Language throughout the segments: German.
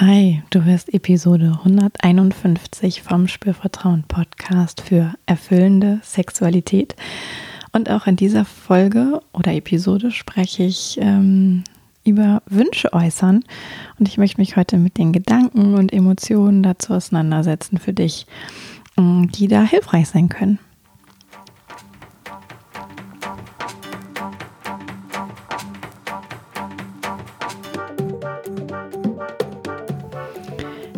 Hi, du hörst Episode 151 vom Spürvertrauen Podcast für erfüllende Sexualität. Und auch in dieser Folge oder Episode spreche ich ähm, über Wünsche äußern. Und ich möchte mich heute mit den Gedanken und Emotionen dazu auseinandersetzen für dich, die da hilfreich sein können.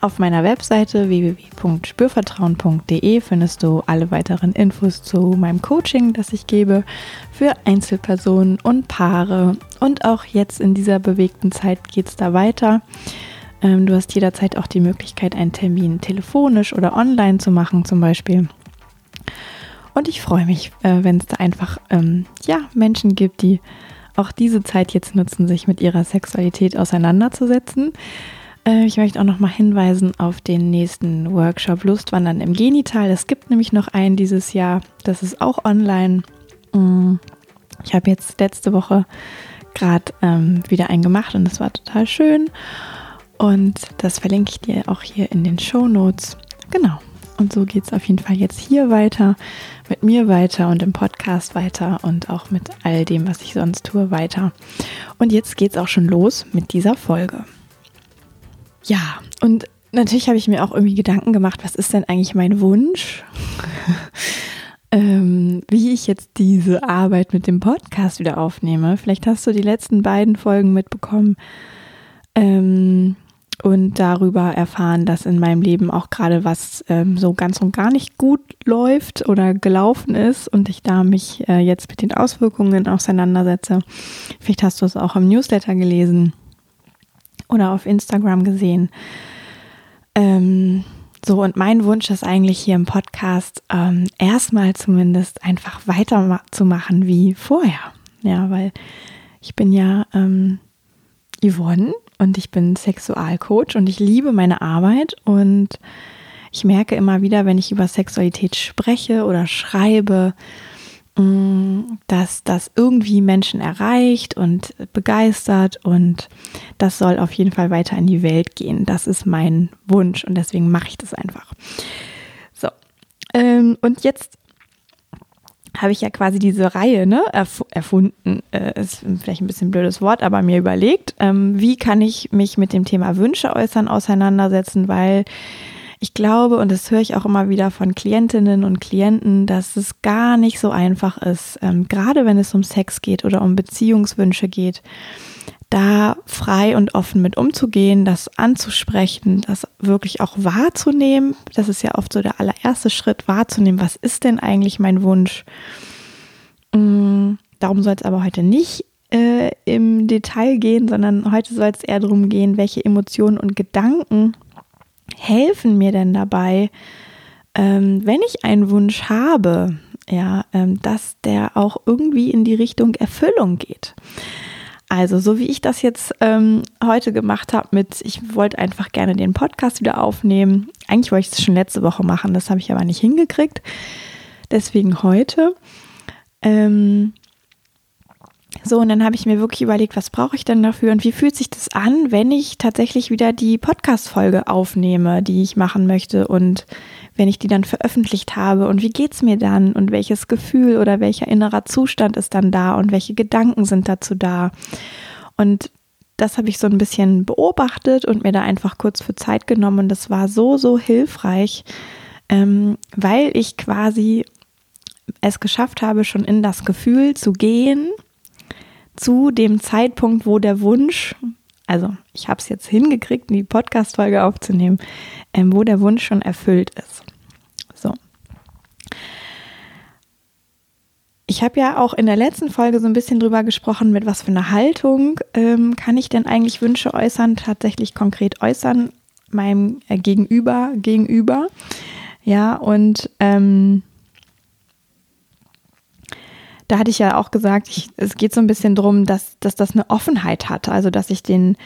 Auf meiner Webseite www.spürvertrauen.de findest du alle weiteren Infos zu meinem Coaching, das ich gebe für Einzelpersonen und Paare. Und auch jetzt in dieser bewegten Zeit geht es da weiter. Ähm, du hast jederzeit auch die Möglichkeit, einen Termin telefonisch oder online zu machen, zum Beispiel. Und ich freue mich, äh, wenn es da einfach ähm, ja, Menschen gibt, die auch diese Zeit jetzt nutzen, sich mit ihrer Sexualität auseinanderzusetzen. Äh, ich möchte auch noch mal hinweisen auf den nächsten Workshop Lustwandern im Genital. Es gibt nämlich noch einen dieses Jahr. Das ist auch online. Mm, ich habe jetzt letzte Woche gerade ähm, wieder einen gemacht und das war total schön. Und das verlinke ich dir auch hier in den Show Notes. Genau. Und so geht es auf jeden Fall jetzt hier weiter, mit mir weiter und im Podcast weiter und auch mit all dem, was ich sonst tue, weiter. Und jetzt geht es auch schon los mit dieser Folge. Ja, und natürlich habe ich mir auch irgendwie Gedanken gemacht, was ist denn eigentlich mein Wunsch? ähm, wie ich jetzt diese Arbeit mit dem Podcast wieder aufnehme. Vielleicht hast du die letzten beiden Folgen mitbekommen ähm, und darüber erfahren, dass in meinem Leben auch gerade was ähm, so ganz und gar nicht gut läuft oder gelaufen ist und ich da mich äh, jetzt mit den Auswirkungen auseinandersetze. Vielleicht hast du es auch im Newsletter gelesen oder auf Instagram gesehen. Ähm, so, und mein Wunsch ist eigentlich hier im Podcast ähm, erstmal zumindest einfach weiterzumachen wie vorher. Ja, weil ich bin ja ähm, Yvonne und ich bin Sexualcoach und ich liebe meine Arbeit und ich merke immer wieder, wenn ich über Sexualität spreche oder schreibe, dass das irgendwie Menschen erreicht und begeistert und das soll auf jeden Fall weiter in die Welt gehen. Das ist mein Wunsch und deswegen mache ich das einfach. So, ähm, und jetzt habe ich ja quasi diese Reihe ne, erf erfunden, äh, ist vielleicht ein bisschen ein blödes Wort, aber mir überlegt, ähm, wie kann ich mich mit dem Thema Wünsche äußern auseinandersetzen, weil ich glaube, und das höre ich auch immer wieder von Klientinnen und Klienten, dass es gar nicht so einfach ist, ähm, gerade wenn es um Sex geht oder um Beziehungswünsche geht, da frei und offen mit umzugehen, das anzusprechen, das wirklich auch wahrzunehmen. Das ist ja oft so der allererste Schritt, wahrzunehmen, was ist denn eigentlich mein Wunsch. Mm, darum soll es aber heute nicht äh, im Detail gehen, sondern heute soll es eher darum gehen, welche Emotionen und Gedanken helfen mir denn dabei, ähm, wenn ich einen Wunsch habe, ja, ähm, dass der auch irgendwie in die Richtung Erfüllung geht. Also, so wie ich das jetzt ähm, heute gemacht habe mit, ich wollte einfach gerne den Podcast wieder aufnehmen. Eigentlich wollte ich es schon letzte Woche machen, das habe ich aber nicht hingekriegt. Deswegen heute. Ähm, so, und dann habe ich mir wirklich überlegt, was brauche ich denn dafür? Und wie fühlt sich das an, wenn ich tatsächlich wieder die Podcast-Folge aufnehme, die ich machen möchte und wenn ich die dann veröffentlicht habe? Und wie geht es mir dann? Und welches Gefühl oder welcher innerer Zustand ist dann da? Und welche Gedanken sind dazu da. Und das habe ich so ein bisschen beobachtet und mir da einfach kurz für Zeit genommen. Und das war so, so hilfreich, ähm, weil ich quasi es geschafft habe, schon in das Gefühl zu gehen zu dem Zeitpunkt, wo der Wunsch, also ich habe es jetzt hingekriegt, die Podcast-Folge aufzunehmen, ähm, wo der Wunsch schon erfüllt ist. So. Ich habe ja auch in der letzten Folge so ein bisschen drüber gesprochen, mit was für einer Haltung ähm, kann ich denn eigentlich Wünsche äußern, tatsächlich konkret äußern, meinem äh, Gegenüber gegenüber. Ja, und ähm, da hatte ich ja auch gesagt, ich, es geht so ein bisschen drum, dass, dass das eine Offenheit hat. Also, dass ich den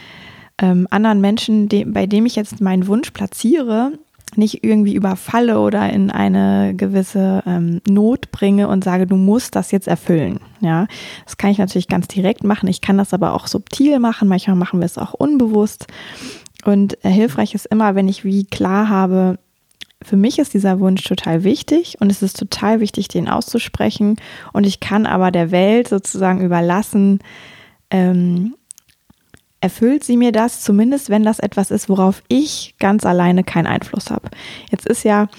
ähm, anderen Menschen, de bei dem ich jetzt meinen Wunsch platziere, nicht irgendwie überfalle oder in eine gewisse ähm, Not bringe und sage, du musst das jetzt erfüllen. Ja, das kann ich natürlich ganz direkt machen. Ich kann das aber auch subtil machen. Manchmal machen wir es auch unbewusst. Und äh, hilfreich ist immer, wenn ich wie klar habe, für mich ist dieser Wunsch total wichtig und es ist total wichtig, den auszusprechen. Und ich kann aber der Welt sozusagen überlassen, ähm, erfüllt sie mir das, zumindest wenn das etwas ist, worauf ich ganz alleine keinen Einfluss habe. Jetzt ist ja,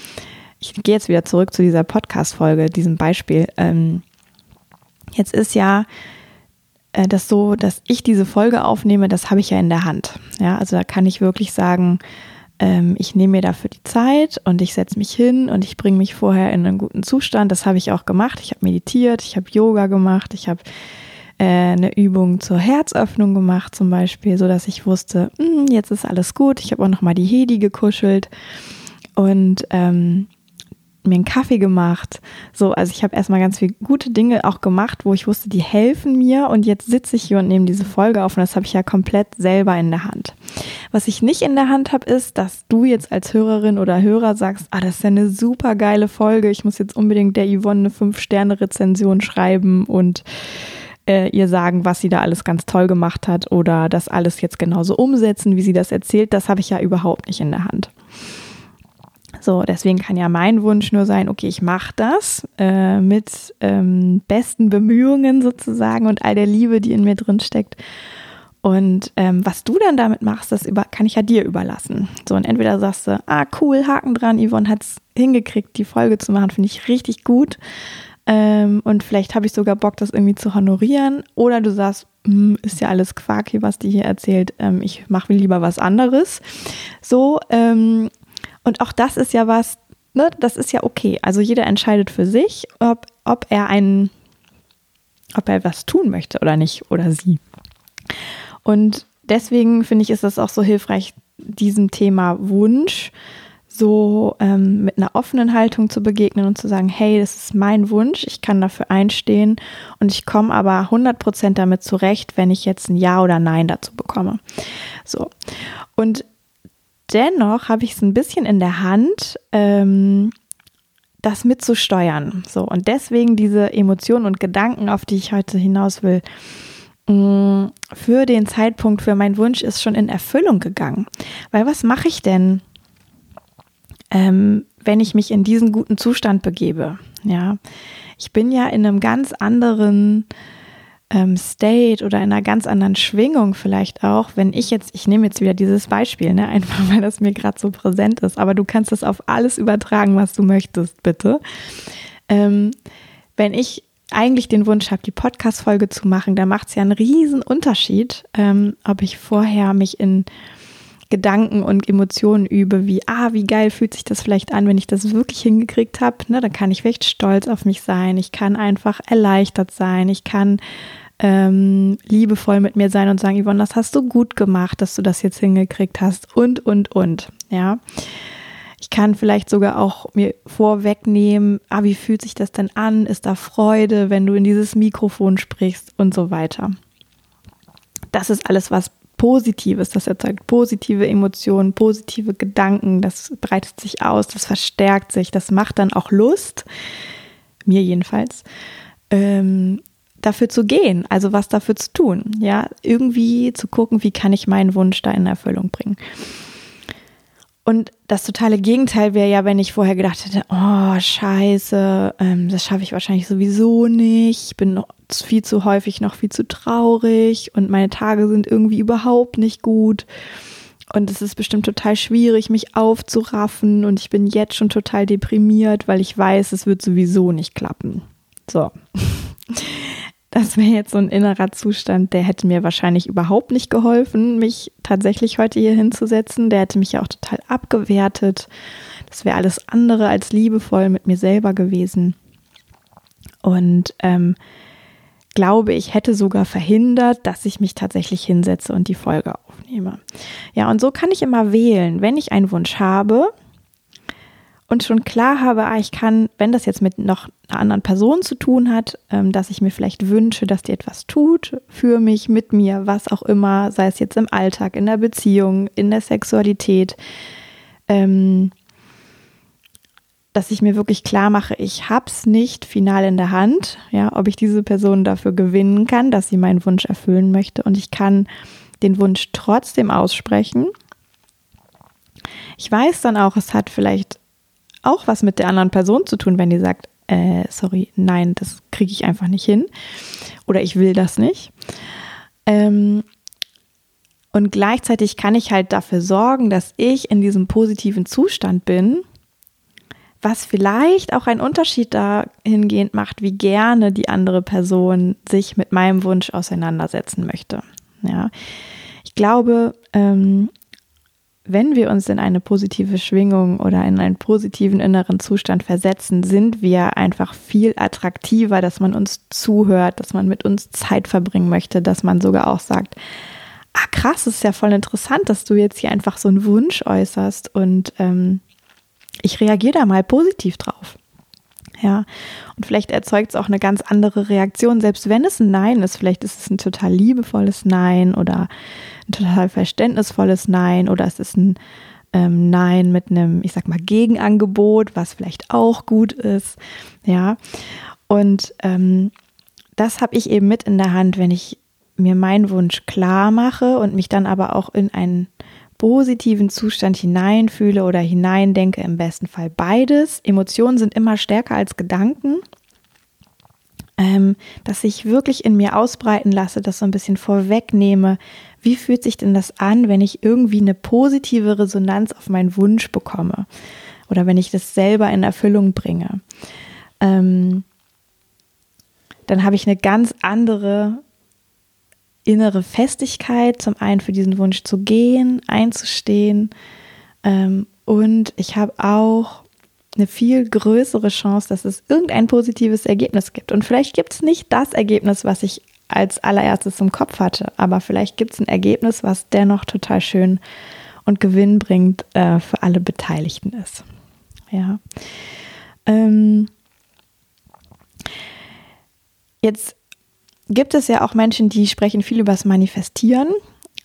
ich gehe jetzt wieder zurück zu dieser Podcast-Folge, diesem Beispiel. Ähm, jetzt ist ja äh, das so, dass ich diese Folge aufnehme, das habe ich ja in der Hand. Ja, also da kann ich wirklich sagen, ähm, ich nehme mir dafür die Zeit und ich setze mich hin und ich bringe mich vorher in einen guten Zustand. Das habe ich auch gemacht. Ich habe meditiert, ich habe Yoga gemacht, ich habe äh, eine Übung zur Herzöffnung gemacht zum Beispiel, so dass ich wusste, hm, jetzt ist alles gut. Ich habe auch noch mal die Hedi gekuschelt und ähm, mir einen Kaffee gemacht. So, also ich habe erstmal ganz viele gute Dinge auch gemacht, wo ich wusste, die helfen mir und jetzt sitze ich hier und nehme diese Folge auf und das habe ich ja komplett selber in der Hand. Was ich nicht in der Hand habe, ist, dass du jetzt als Hörerin oder Hörer sagst, ah, das ist ja eine super geile Folge, ich muss jetzt unbedingt der Yvonne eine 5-Sterne-Rezension schreiben und äh, ihr sagen, was sie da alles ganz toll gemacht hat oder das alles jetzt genauso umsetzen, wie sie das erzählt. Das habe ich ja überhaupt nicht in der Hand. So, deswegen kann ja mein Wunsch nur sein, okay, ich mache das äh, mit ähm, besten Bemühungen sozusagen und all der Liebe, die in mir drin steckt. Und ähm, was du dann damit machst, das über, kann ich ja dir überlassen. So, und entweder sagst du, ah, cool, Haken dran, Yvonne hat es hingekriegt, die Folge zu machen, finde ich richtig gut. Ähm, und vielleicht habe ich sogar Bock, das irgendwie zu honorieren. Oder du sagst, hm, ist ja alles Quark hier, was die hier erzählt. Ähm, ich mache lieber was anderes. So, ähm, und auch das ist ja was, ne, das ist ja okay. Also jeder entscheidet für sich, ob, ob er einen, ob er was tun möchte oder nicht, oder sie. Und deswegen finde ich, ist das auch so hilfreich, diesem Thema Wunsch so ähm, mit einer offenen Haltung zu begegnen und zu sagen, hey, das ist mein Wunsch, ich kann dafür einstehen und ich komme aber 100% damit zurecht, wenn ich jetzt ein Ja oder Nein dazu bekomme. So. Und dennoch habe ich es ein bisschen in der Hand, ähm, das mitzusteuern. So. Und deswegen diese Emotionen und Gedanken, auf die ich heute hinaus will, für den Zeitpunkt, für meinen Wunsch ist schon in Erfüllung gegangen. Weil was mache ich denn? ähm, wenn ich mich in diesen guten Zustand begebe. Ja, ich bin ja in einem ganz anderen ähm, State oder in einer ganz anderen Schwingung vielleicht auch, wenn ich jetzt, ich nehme jetzt wieder dieses Beispiel, ne, einfach weil das mir gerade so präsent ist, aber du kannst das auf alles übertragen, was du möchtest, bitte. Ähm, wenn ich eigentlich den Wunsch habe, die Podcast-Folge zu machen, da macht es ja einen riesen Unterschied, ähm, ob ich vorher mich in Gedanken und Emotionen übe, wie, ah, wie geil fühlt sich das vielleicht an, wenn ich das wirklich hingekriegt habe, ne, dann kann ich echt stolz auf mich sein, ich kann einfach erleichtert sein, ich kann ähm, liebevoll mit mir sein und sagen, Yvonne, das hast du gut gemacht, dass du das jetzt hingekriegt hast und, und, und, ja. Ich kann vielleicht sogar auch mir vorwegnehmen, ah, wie fühlt sich das denn an? Ist da Freude, wenn du in dieses Mikrofon sprichst und so weiter. Das ist alles, was Positives, das erzeugt positive Emotionen, positive Gedanken, das breitet sich aus, das verstärkt sich, das macht dann auch Lust, mir jedenfalls, ähm, dafür zu gehen, also was dafür zu tun, ja, irgendwie zu gucken, wie kann ich meinen Wunsch da in Erfüllung bringen. Und das totale Gegenteil wäre ja, wenn ich vorher gedacht hätte, oh, scheiße, ähm, das schaffe ich wahrscheinlich sowieso nicht. Ich bin noch viel zu häufig noch viel zu traurig und meine Tage sind irgendwie überhaupt nicht gut. Und es ist bestimmt total schwierig, mich aufzuraffen. Und ich bin jetzt schon total deprimiert, weil ich weiß, es wird sowieso nicht klappen. So. Das wäre jetzt so ein innerer Zustand, der hätte mir wahrscheinlich überhaupt nicht geholfen, mich tatsächlich heute hier hinzusetzen. Der hätte mich ja auch total abgewertet. Das wäre alles andere als liebevoll mit mir selber gewesen. Und ähm, glaube, ich hätte sogar verhindert, dass ich mich tatsächlich hinsetze und die Folge aufnehme. Ja, und so kann ich immer wählen, wenn ich einen Wunsch habe und schon klar habe, ah, ich kann, wenn das jetzt mit noch einer anderen Person zu tun hat, ähm, dass ich mir vielleicht wünsche, dass die etwas tut für mich, mit mir, was auch immer, sei es jetzt im Alltag, in der Beziehung, in der Sexualität, ähm, dass ich mir wirklich klar mache, ich habe es nicht final in der Hand, ja, ob ich diese Person dafür gewinnen kann, dass sie meinen Wunsch erfüllen möchte und ich kann den Wunsch trotzdem aussprechen. Ich weiß dann auch, es hat vielleicht auch was mit der anderen Person zu tun, wenn die sagt, äh, sorry, nein, das kriege ich einfach nicht hin oder ich will das nicht. Ähm, und gleichzeitig kann ich halt dafür sorgen, dass ich in diesem positiven Zustand bin, was vielleicht auch einen Unterschied dahingehend macht, wie gerne die andere Person sich mit meinem Wunsch auseinandersetzen möchte. Ja, ich glaube, ähm, wenn wir uns in eine positive Schwingung oder in einen positiven inneren Zustand versetzen, sind wir einfach viel attraktiver, dass man uns zuhört, dass man mit uns Zeit verbringen möchte, dass man sogar auch sagt, ah krass, ist ja voll interessant, dass du jetzt hier einfach so einen Wunsch äußerst und ähm, ich reagiere da mal positiv drauf. Ja, und vielleicht erzeugt es auch eine ganz andere Reaktion, selbst wenn es ein Nein ist. Vielleicht ist es ein total liebevolles Nein oder ein total verständnisvolles Nein oder es ist ein ähm, Nein mit einem, ich sag mal, Gegenangebot, was vielleicht auch gut ist. Ja, und ähm, das habe ich eben mit in der Hand, wenn ich mir meinen Wunsch klar mache und mich dann aber auch in einen positiven Zustand hineinfühle oder hineindenke, im besten Fall beides. Emotionen sind immer stärker als Gedanken. Ähm, dass ich wirklich in mir ausbreiten lasse, das so ein bisschen vorwegnehme. Wie fühlt sich denn das an, wenn ich irgendwie eine positive Resonanz auf meinen Wunsch bekomme? Oder wenn ich das selber in Erfüllung bringe? Ähm, dann habe ich eine ganz andere innere Festigkeit, zum einen für diesen Wunsch zu gehen, einzustehen. Ähm, und ich habe auch eine viel größere Chance, dass es irgendein positives Ergebnis gibt. Und vielleicht gibt es nicht das Ergebnis, was ich als allererstes im Kopf hatte, aber vielleicht gibt es ein Ergebnis, was dennoch total schön und gewinnbringend äh, für alle Beteiligten ist. Ja. Ähm, jetzt gibt es ja auch Menschen, die sprechen viel über das Manifestieren.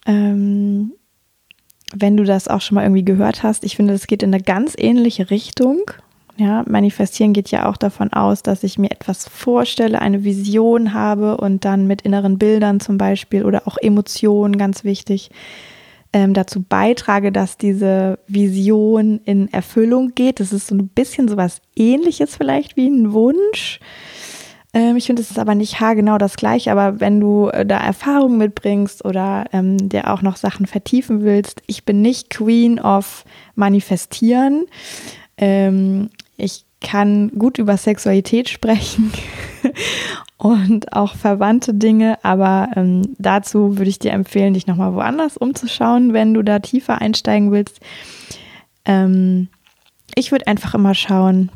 Ähm, wenn du das auch schon mal irgendwie gehört hast, ich finde, das geht in eine ganz ähnliche Richtung. Ja, manifestieren geht ja auch davon aus, dass ich mir etwas vorstelle, eine Vision habe und dann mit inneren Bildern zum Beispiel oder auch Emotionen, ganz wichtig, ähm, dazu beitrage, dass diese Vision in Erfüllung geht. Das ist so ein bisschen so was ähnliches vielleicht wie ein Wunsch. Ähm, ich finde, es ist aber nicht haargenau das gleiche, aber wenn du äh, da Erfahrungen mitbringst oder ähm, dir auch noch Sachen vertiefen willst, ich bin nicht Queen of Manifestieren. Ähm, ich kann gut über Sexualität sprechen und auch verwandte Dinge, aber ähm, dazu würde ich dir empfehlen, dich nochmal woanders umzuschauen, wenn du da tiefer einsteigen willst. Ähm, ich würde einfach immer schauen,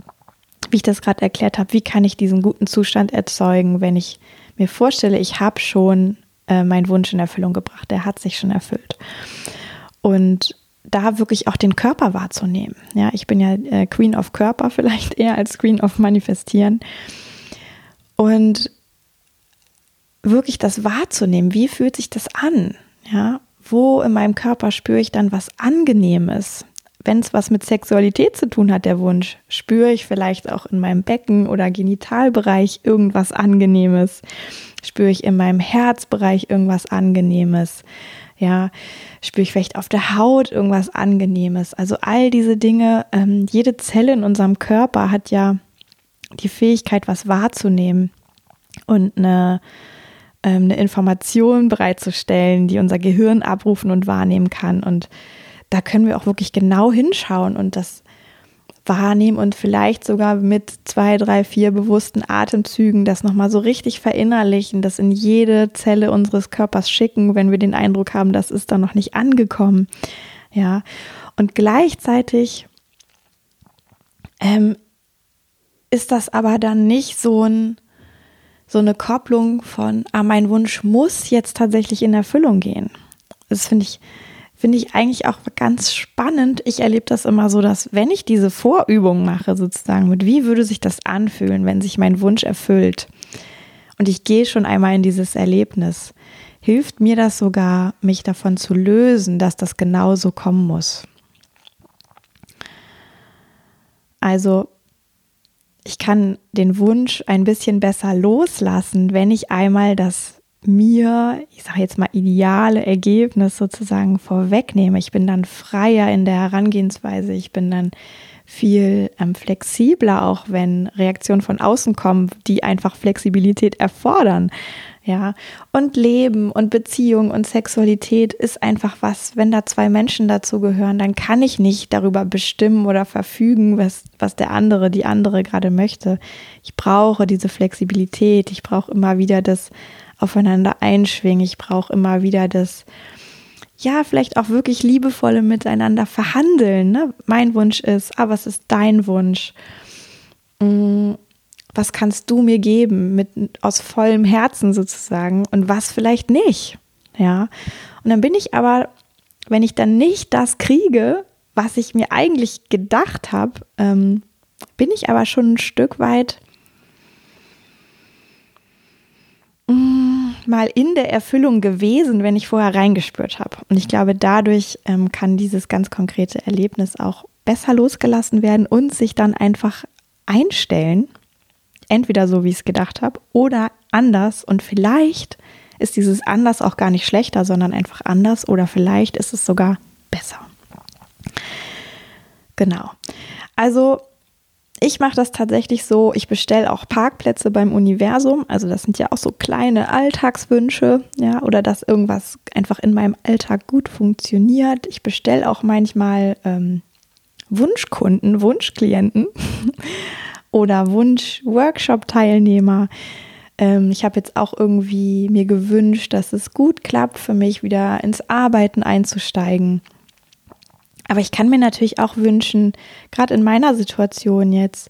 wie ich das gerade erklärt habe, wie kann ich diesen guten Zustand erzeugen, wenn ich mir vorstelle, ich habe schon äh, meinen Wunsch in Erfüllung gebracht, der hat sich schon erfüllt. Und da wirklich auch den Körper wahrzunehmen. Ja, ich bin ja äh, Queen of Körper vielleicht eher als Queen of Manifestieren. Und wirklich das wahrzunehmen, wie fühlt sich das an? Ja, wo in meinem Körper spüre ich dann was Angenehmes? Wenn es was mit Sexualität zu tun hat, der Wunsch, spüre ich vielleicht auch in meinem Becken oder Genitalbereich irgendwas Angenehmes. Spüre ich in meinem Herzbereich irgendwas Angenehmes. Ja, spüre ich vielleicht auf der Haut irgendwas Angenehmes. Also all diese Dinge, ähm, jede Zelle in unserem Körper hat ja die Fähigkeit, was wahrzunehmen und eine, ähm, eine Information bereitzustellen, die unser Gehirn abrufen und wahrnehmen kann. Und da können wir auch wirklich genau hinschauen und das wahrnehmen und vielleicht sogar mit zwei, drei, vier bewussten Atemzügen das nochmal so richtig verinnerlichen, das in jede Zelle unseres Körpers schicken, wenn wir den Eindruck haben, das ist da noch nicht angekommen. Ja, und gleichzeitig ähm, ist das aber dann nicht so ein so eine Kopplung von, ah, mein Wunsch muss jetzt tatsächlich in Erfüllung gehen. Das finde ich finde ich eigentlich auch ganz spannend. Ich erlebe das immer so, dass wenn ich diese Vorübung mache, sozusagen, mit wie würde sich das anfühlen, wenn sich mein Wunsch erfüllt und ich gehe schon einmal in dieses Erlebnis, hilft mir das sogar, mich davon zu lösen, dass das genauso kommen muss. Also ich kann den Wunsch ein bisschen besser loslassen, wenn ich einmal das mir, ich sage jetzt mal, ideale Ergebnis sozusagen vorwegnehme. Ich bin dann freier in der Herangehensweise. Ich bin dann viel ähm, flexibler, auch wenn Reaktionen von außen kommen, die einfach Flexibilität erfordern. Ja, und Leben und Beziehung und Sexualität ist einfach was, wenn da zwei Menschen dazu gehören, dann kann ich nicht darüber bestimmen oder verfügen, was, was der andere, die andere gerade möchte. Ich brauche diese Flexibilität, ich brauche immer wieder das Aufeinander einschwingen, ich brauche immer wieder das, ja, vielleicht auch wirklich liebevolle Miteinander verhandeln. Ne? Mein Wunsch ist, aber es ist dein Wunsch. Mm, was kannst du mir geben mit aus vollem Herzen sozusagen und was vielleicht nicht. Ja. Und dann bin ich aber, wenn ich dann nicht das kriege, was ich mir eigentlich gedacht habe, ähm, bin ich aber schon ein Stück weit mm, mal in der Erfüllung gewesen, wenn ich vorher reingespürt habe. Und ich glaube, dadurch ähm, kann dieses ganz konkrete Erlebnis auch besser losgelassen werden und sich dann einfach einstellen entweder so, wie ich es gedacht habe, oder anders. Und vielleicht ist dieses anders auch gar nicht schlechter, sondern einfach anders. Oder vielleicht ist es sogar besser. Genau. Also ich mache das tatsächlich so, ich bestelle auch Parkplätze beim Universum. Also das sind ja auch so kleine Alltagswünsche, ja, oder dass irgendwas einfach in meinem Alltag gut funktioniert. Ich bestelle auch manchmal ähm, Wunschkunden, Wunschklienten. oder Wunsch-Workshop-Teilnehmer. Ähm, ich habe jetzt auch irgendwie mir gewünscht, dass es gut klappt, für mich wieder ins Arbeiten einzusteigen. Aber ich kann mir natürlich auch wünschen, gerade in meiner Situation jetzt,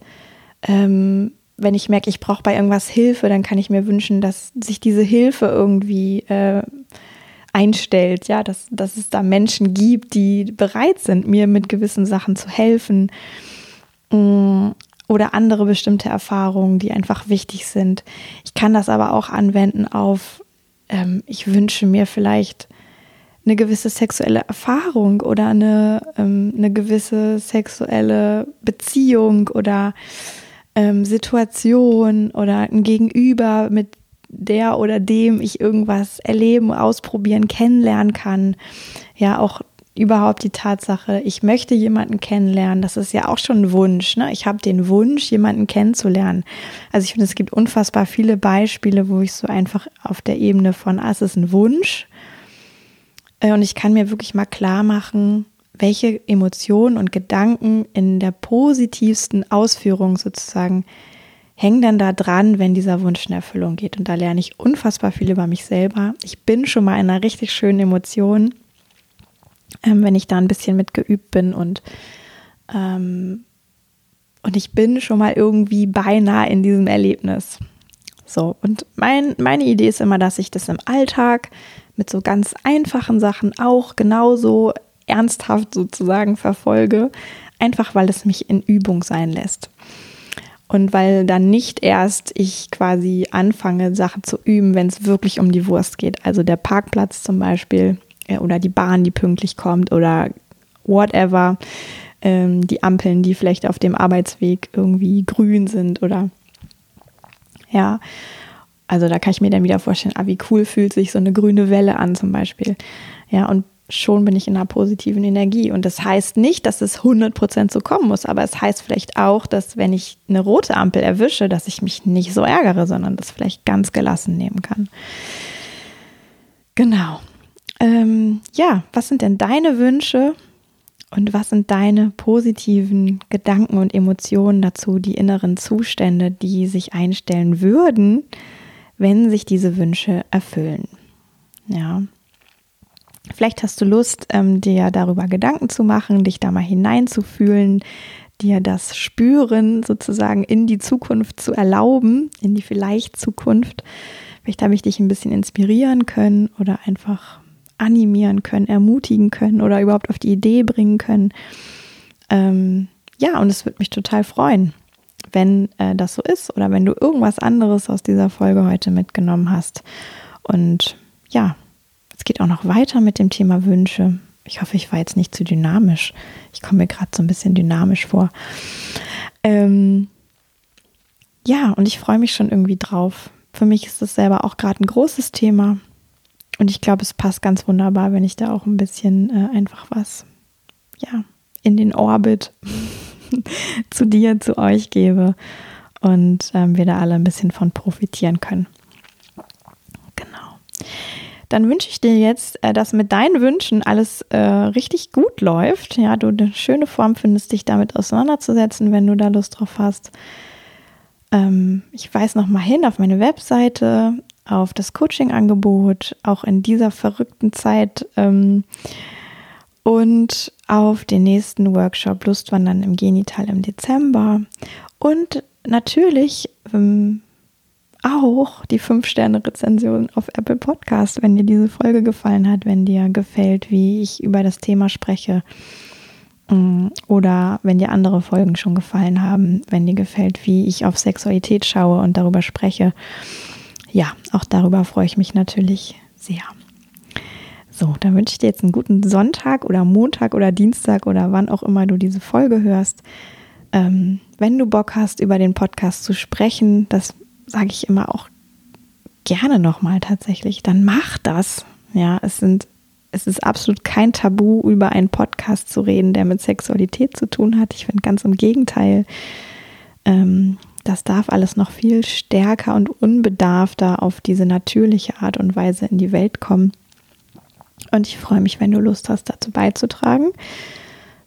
ähm, wenn ich merke, ich brauche bei irgendwas Hilfe, dann kann ich mir wünschen, dass sich diese Hilfe irgendwie äh, einstellt, ja, dass, dass es da Menschen gibt, die bereit sind, mir mit gewissen Sachen zu helfen. Mm, oder andere bestimmte Erfahrungen, die einfach wichtig sind. Ich kann das aber auch anwenden auf, ähm, ich wünsche mir vielleicht eine gewisse sexuelle Erfahrung oder eine, ähm, eine gewisse sexuelle Beziehung oder ähm, Situation oder ein Gegenüber, mit der oder dem ich irgendwas erleben, ausprobieren, kennenlernen kann. Ja, auch überhaupt die Tatsache, ich möchte jemanden kennenlernen, das ist ja auch schon ein Wunsch. Ne? Ich habe den Wunsch, jemanden kennenzulernen. Also ich finde, es gibt unfassbar viele Beispiele, wo ich so einfach auf der Ebene von, ah, es ist ein Wunsch. Äh, und ich kann mir wirklich mal klar machen, welche Emotionen und Gedanken in der positivsten Ausführung sozusagen hängen dann da dran, wenn dieser Wunsch in Erfüllung geht. Und da lerne ich unfassbar viel über mich selber. Ich bin schon mal in einer richtig schönen Emotion ähm, wenn ich da ein bisschen mit geübt bin und ähm, und ich bin schon mal irgendwie beinahe in diesem Erlebnis. So, und mein, meine Idee ist immer, dass ich das im Alltag mit so ganz einfachen Sachen auch genauso ernsthaft sozusagen verfolge, einfach weil es mich in Übung sein lässt. Und weil dann nicht erst ich quasi anfange, Sachen zu üben, wenn es wirklich um die Wurst geht. Also der Parkplatz zum Beispiel äh, oder die Bahn, die pünktlich kommt oder whatever, ähm, die Ampeln, die vielleicht auf dem Arbeitsweg irgendwie grün sind oder ja. Also da kann ich mir dann wieder vorstellen, ah, wie cool fühlt sich so eine grüne Welle an zum Beispiel. Ja, und schon bin ich in einer positiven Energie. Und das heißt nicht, dass es 100% so kommen muss, aber es heißt vielleicht auch, dass wenn ich eine rote Ampel erwische, dass ich mich nicht so ärgere, sondern das vielleicht ganz gelassen nehmen kann. Genau. Ähm, ja, was sind denn deine Wünsche und was sind deine positiven Gedanken und Emotionen dazu, die inneren Zustände, die sich einstellen würden, wenn sich diese Wünsche erfüllen? Ja. Vielleicht hast du Lust, ähm, dir darüber Gedanken zu machen, dich da mal hineinzufühlen, dir das Spüren sozusagen in die Zukunft zu erlauben, in die vielleicht Zukunft. Vielleicht habe ich dich ein bisschen inspirieren können oder einfach animieren können, ermutigen können oder überhaupt auf die Idee bringen können. Ähm, ja, und es würde mich total freuen, wenn äh, das so ist oder wenn du irgendwas anderes aus dieser Folge heute mitgenommen hast. Und ja, es geht auch noch weiter mit dem Thema Wünsche. Ich hoffe, ich war jetzt nicht zu dynamisch. Ich komme mir gerade so ein bisschen dynamisch vor. Ähm, ja, und ich freue mich schon irgendwie drauf. Für mich ist das selber auch gerade ein großes Thema. Und ich glaube, es passt ganz wunderbar, wenn ich da auch ein bisschen äh, einfach was, ja, in den Orbit zu dir, zu euch gebe und ähm, wir da alle ein bisschen von profitieren können. Genau. Dann wünsche ich dir jetzt, äh, dass mit deinen Wünschen alles äh, richtig gut läuft. Ja, du eine schöne Form findest, dich damit auseinanderzusetzen, wenn du da Lust drauf hast. Ähm, ich weise noch mal hin auf meine Webseite, auf das Coaching-Angebot, auch in dieser verrückten Zeit. Ähm, und auf den nächsten Workshop Lustwandern im Genital im Dezember und natürlich ähm, auch die 5-Sterne-Rezension auf Apple Podcast, wenn dir diese Folge gefallen hat, wenn dir gefällt, wie ich über das Thema spreche ähm, oder wenn dir andere Folgen schon gefallen haben, wenn dir gefällt, wie ich auf Sexualität schaue und darüber spreche. Ja, auch darüber freue ich mich natürlich sehr. So, dann wünsche ich dir jetzt einen guten Sonntag oder Montag oder Dienstag oder wann auch immer du diese Folge hörst. Ähm, wenn du Bock hast, über den Podcast zu sprechen, das sage ich immer auch gerne nochmal tatsächlich, dann mach das. Ja, es sind, es ist absolut kein Tabu, über einen Podcast zu reden, der mit Sexualität zu tun hat. Ich finde ganz im Gegenteil. Ähm, das darf alles noch viel stärker und unbedarfter auf diese natürliche Art und Weise in die Welt kommen. Und ich freue mich, wenn du Lust hast, dazu beizutragen.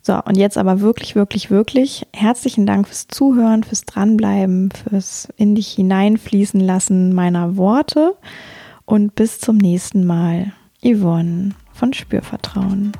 So, und jetzt aber wirklich, wirklich, wirklich herzlichen Dank fürs Zuhören, fürs Dranbleiben, fürs in dich hineinfließen lassen meiner Worte. Und bis zum nächsten Mal. Yvonne von Spürvertrauen.